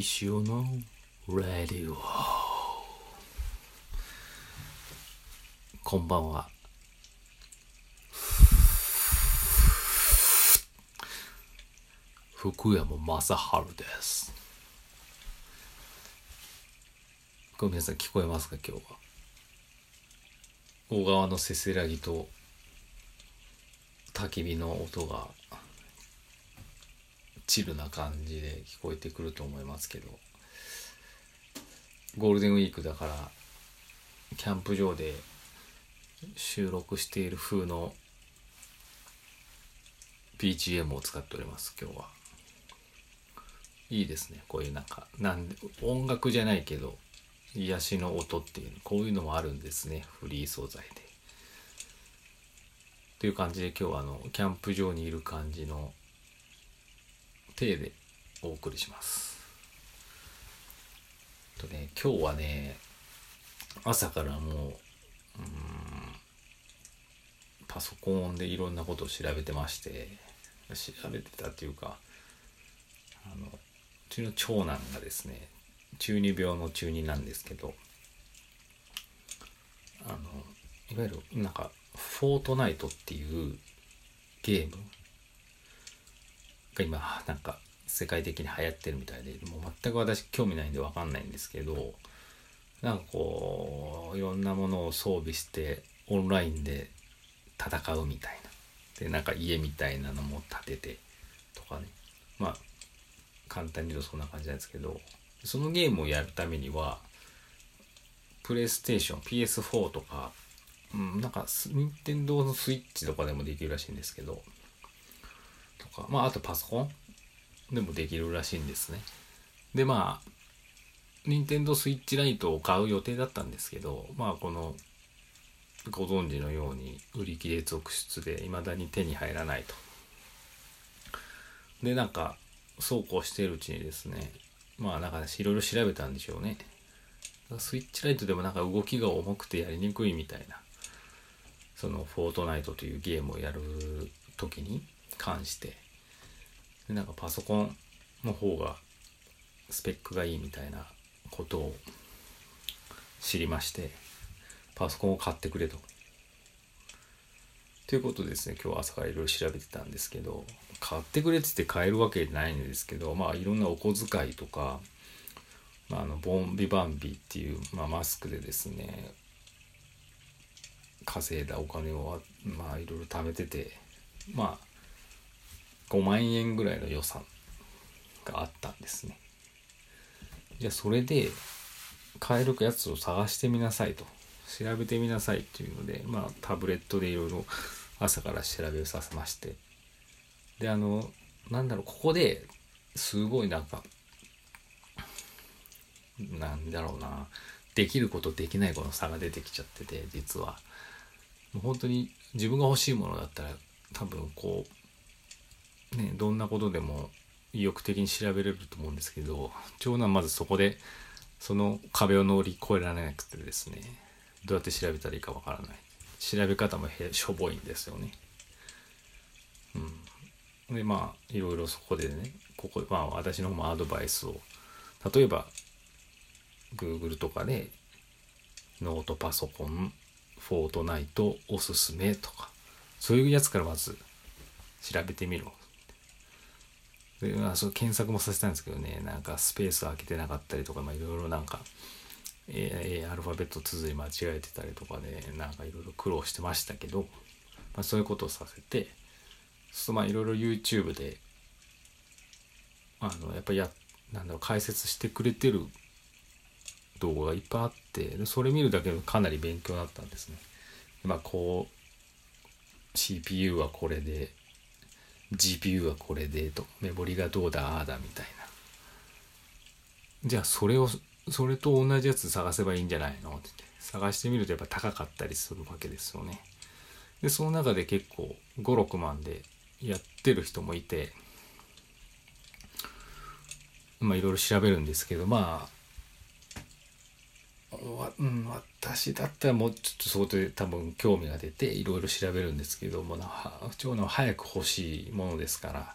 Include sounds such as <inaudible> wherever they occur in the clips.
石尾のラディオ。こんばんは。福山雅治です。これ皆さん聞こえますか今日は？小川のせせらぎと焚き火の音が。チルな感じで聞こえてくると思いますけどゴールデンウィークだからキャンプ場で収録している風の BGM を使っております今日はいいですねこういうなんかなんで音楽じゃないけど癒しの音っていうこういうのもあるんですねフリー素材で。という感じで今日はあのキャンプ場にいる感じの体でお送りします。とね今日はね朝からもううパソコンでいろんなことを調べてまして調べてたっていうかあのうちの長男がですね中二病の中二なんですけどあのいわゆるなんかフォートナイトっていうゲームが今なんか世界的に流行ってるみたいでもう全く私興味ないんで分かんないんですけどなんかこういろんなものを装備してオンラインで戦うみたいな。でなんか家みたいなのも建ててとかね。まあ簡単に言うとそんな感じなんですけどそのゲームをやるためにはプレイステーション PS4 とか、うん、なんか任天堂のスイッチとかでもできるらしいんですけどとかまああとパソコンでもできるらしいんですね。でまあ任天堂スイッチライトを買う予定だったんですけどまあこのご存知のように売り切れ続出で未だに手に入らないと。でなんかそうこうしているうちにですねまあなんかいろいろ調べたんでしょうね。スイッチライトでもなんか動きが重くてやりにくいみたいな。そのフォートナイトというゲームをやる時に関してでなんかパソコンの方がスペックがいいみたいなことを知りましてパソコンを買ってくれと。ということですね今日朝からいろいろ調べてたんですけど買ってくれって言って買えるわけないんですけどまあいろんなお小遣いとか、まあ、あのボンビバンビっていう、まあ、マスクでですね稼いだお金をまあいろいろ貯めててまあ5万円ぐらいの予算があったんですね。じゃあそれで買えるやつを探してみなさいと。調べてみなさいっていうのでまあタブレットでいろいろ朝から調べさせまして。であのなんだろうここですごいなんかなんだろうなできることできないこの差が出てきちゃってて実は。もう本当に自分が欲しいものだったら多分こうねどんなことでも意欲的に調べれると思うんですけど長男まずそこでその壁を乗り越えられなくてですねどうやって調べたらいいかわからない。調べ方もしょぼいんですよね。うん。でまあいろいろそこでねここまあ私の方もアドバイスを。例えば Google とかでノートパソコンフォートナイトおすすめとかそういうやつからまず調べてみろで、あ、そ検索もさせたんですけどねなんかスペース空けてなかったりとかいろいろなんかえー、アルファベット綴り間違えてたりとかでなんかいろいろ苦労してましたけど、まあ、そういうことをさせてそうまあいろいろ YouTube であのやっぱやなんだろう解説してくれてる動画がいっぱいあってでそれ見るだけでかなり勉強だったんですね。まあこう CPU はこれで GPU はこれでとメモリがどうだああだみたいな。じゃあそれをそれと同じやつ探せばいいんじゃないの？ってって探してみるとやっぱ高かったりするわけですよね。でその中で結構56万でやってる人もいてまあいろいろ調べるんですけどまあうん、私だったらもうちょっとそこで多分興味が出ていろいろ調べるんですけども長男は早く欲しいものですから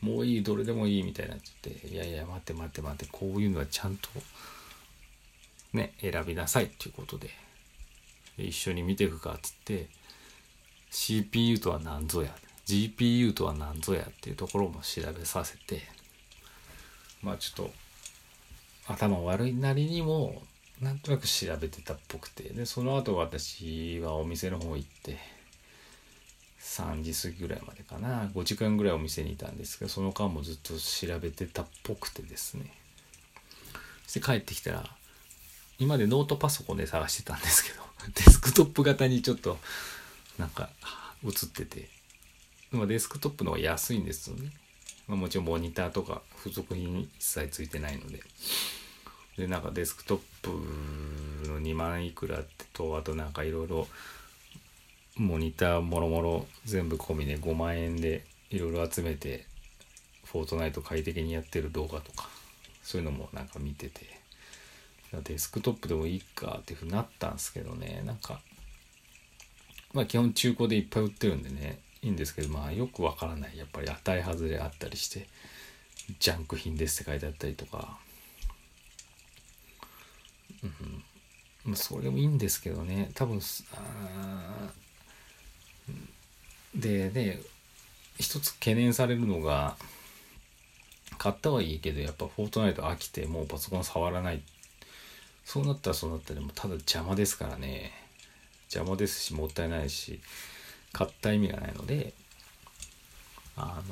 もういいどれでもいいみたいになっちゃっていやいや待って待って待ってこういうのはちゃんとね選びなさいっていうことで一緒に見ていくかっつって CPU とは何ぞや GPU とは何ぞやっていうところも調べさせてまあちょっと頭悪いなりにもなんとなく調べてたっぽくて。でその後私はお店の方行って3時過ぎぐらいまでかな。5時間ぐらいお店にいたんですけどその間もずっと調べてたっぽくてですね。そして帰ってきたら今までノートパソコンで探してたんですけど <laughs> デスクトップ型にちょっとなんか映ってて、まあ、デスクトップの方が安いんですよね、まあ、もちろんモニターとか付属品一切ついてないので。でなんかデスクトップの2万いくらってとあとなんかいろいろモニターもろもろ全部込みで5万円でいろいろ集めてフォートナイト快適にやってる動画とかそういうのもなんか見ててデスクトップでもいいかっていうふうになったんですけどねなんかまあ基本中古でいっぱい売ってるんでねいいんですけどまあよくわからない。やっぱり当たり外れあったりしてジャンク品ですって書いてあったりとかうんそれもいいんですけどね。多分でね一つ懸念されるのが買ったはいいけどやっぱフォートナイト飽きてもうパソコン触らない。そうなったらそうなったらもただ邪魔ですからね。邪魔ですしもったいないし買った意味がないのであ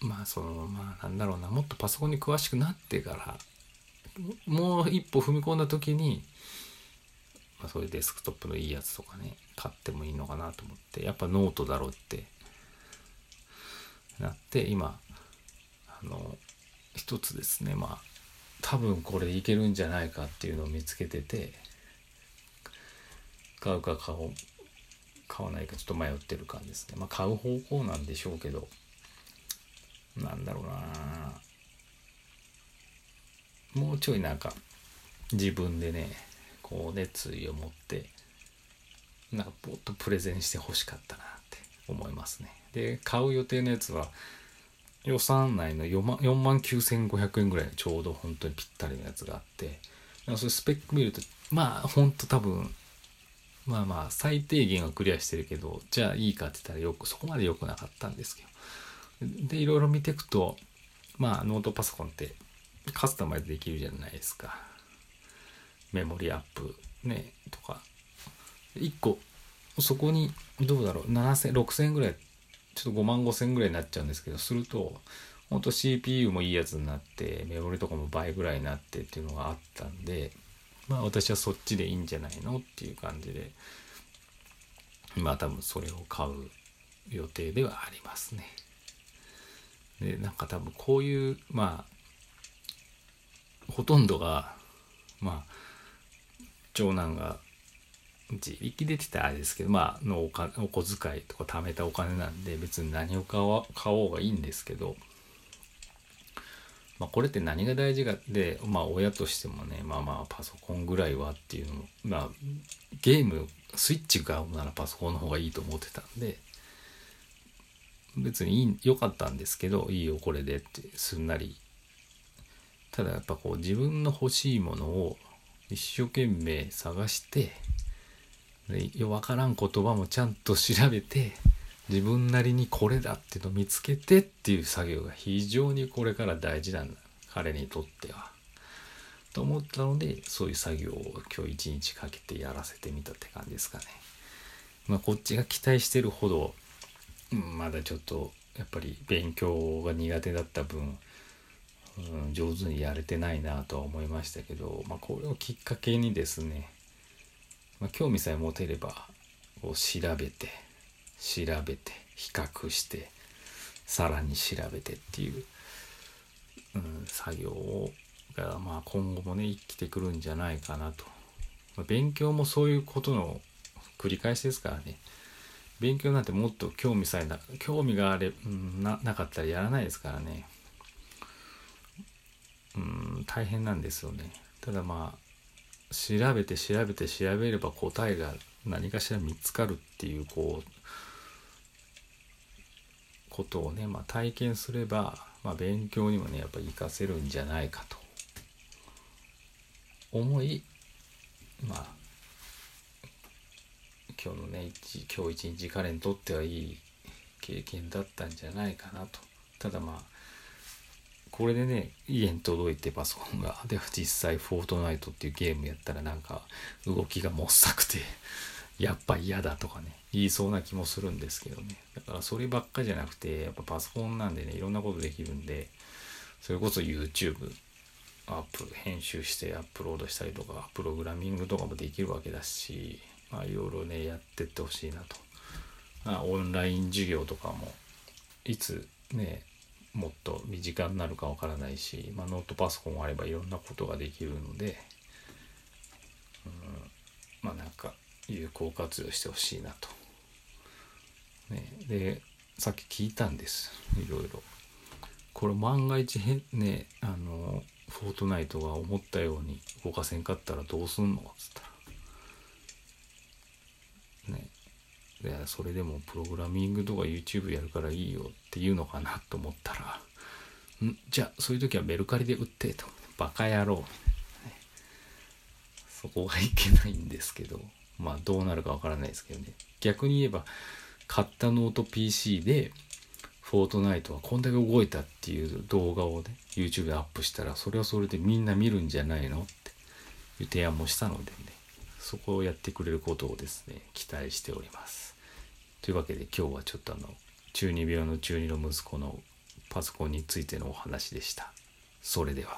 のまあそのまあなんだろうな。もっとパソコンに詳しくなってからもう一歩踏み込んだ時にまあ、そういうデスクトップのいいやつとかね買ってもいいのかなと思ってやっぱノートだろうってなって今あの一つですねまあ多分これいけるんじゃないかっていうのを見つけてて買うか買おう買わないかちょっと迷ってる感じですね。まあ買う方向なんでしょうけどなんだろうなもうちょいなんか自分でねこう熱意を持ってなんかポッとプレゼンしてほしかったなって思いますね。で買う予定のやつは予算内の4万9500円ぐらいちょうど本当にぴったりのやつがあってそれスペック見るとまあほんと多分まあまあ最低限はクリアしてるけどじゃあいいかって言ったらよくそこまで良くなかったんですけど。でいろいろ見ていくとまあノートパソコンってカスタマイズできるじゃないですか。メモリアップねとか。1個そこにどうだろう。7000 6000円ぐらいちょっと5万5000円ぐらいになっちゃうんですけどするとほんと CPU もいいやつになってメモリとかも倍ぐらいになってっていうのがあったんでまあ私はそっちでいいんじゃないのっていう感じでまあ多分それを買う予定ではありますね。でなんか多分こういうまあほとんどがまあ長男が自力でってたあれですけどまあのおかお小遣いとか貯めたお金なんで別に何を買お買おうがいいんですけど、まあ、これって何が大事かでまあ親としてもねまあまあパソコンぐらいはっていうのまあゲームスイッチ買うならパソコンの方がいいと思ってたんで別にいい良かったんですけどいいよこれでってすんなりただやっぱこう自分の欲しいものを一生懸命探してよ分からん言葉もちゃんと調べて自分なりにこれだっていうのを見つけてっていう作業が非常にこれから大事なんだ彼にとっては。と思ったのでそういう作業を今日一日かけてやらせてみたって感じですかね。まあこっちが期待してるほど、まだちょっとやっぱり勉強が苦手だった分うん、上手にやれてないなとは思いましたけど、まあ、これをきっかけにですね、まあ、興味さえ持てればこう調べて調べて比較してさらに調べてっていう、うん、作業が、まあ、今後もね生きてくるんじゃないかなと、まあ、勉強もそういうことの繰り返しですからね。勉強なんてもっと興味さえな興味があれ、うん、ななかったらやらないですからね。うん大変なんですよね。ただまあ調べて調べて調べれば答えが何かしら見つかるっていうこうことをね、まあ、体験すれば、まあ、勉強にもねやっぱ活かせるんじゃないかと。思いまあ今日のね今日一日彼にとってはいい経験だったんじゃないかなと。ただまあこれでね家に届いてパソコンが。<laughs> で実際「フォートナイト」っていうゲームやったらなんか動きがもっさくて <laughs> やっぱ嫌だとかね言いそうな気もするんですけどね。だからそればっかじゃなくてやっぱパソコンなんでねいろんなことできるんでそれこそ YouTube アップ編集してアップロードしたりとかプログラミングとかもできるわけだしまあいろいろねやってってほしいなと、まあ、オンライン授業とかもいつねもっと身近になるかわからないし、まあ、ノートパソコンがあればいろんなことができるので、うん、まあなんか有効活用してほしいなと。ね、でさっき聞いたんですいろいろ。これ万が一へねあのフォートナイトが思ったように動かせんかったらどうすんの？っつったら。ね。でそれでもプログラミングとか YouTube やるからいいよって言うのかなと思ったらん？じゃあそういう時はメルカリで売ってと。バカ野郎、そこがいけないんですけど。まあどうなるかわからないですけどね。逆に言えば買ったノート PC でフォートナイトはこんだけ動いたっていう動画をね YouTube でアップしたらそれはそれでみんな見るんじゃないの？っていう提案もしたのでね。そこをやってくれることをですね期待しております。というわけで今日はちょっとあの中二病の中二の息子のパソコンについてのお話でした。それでは。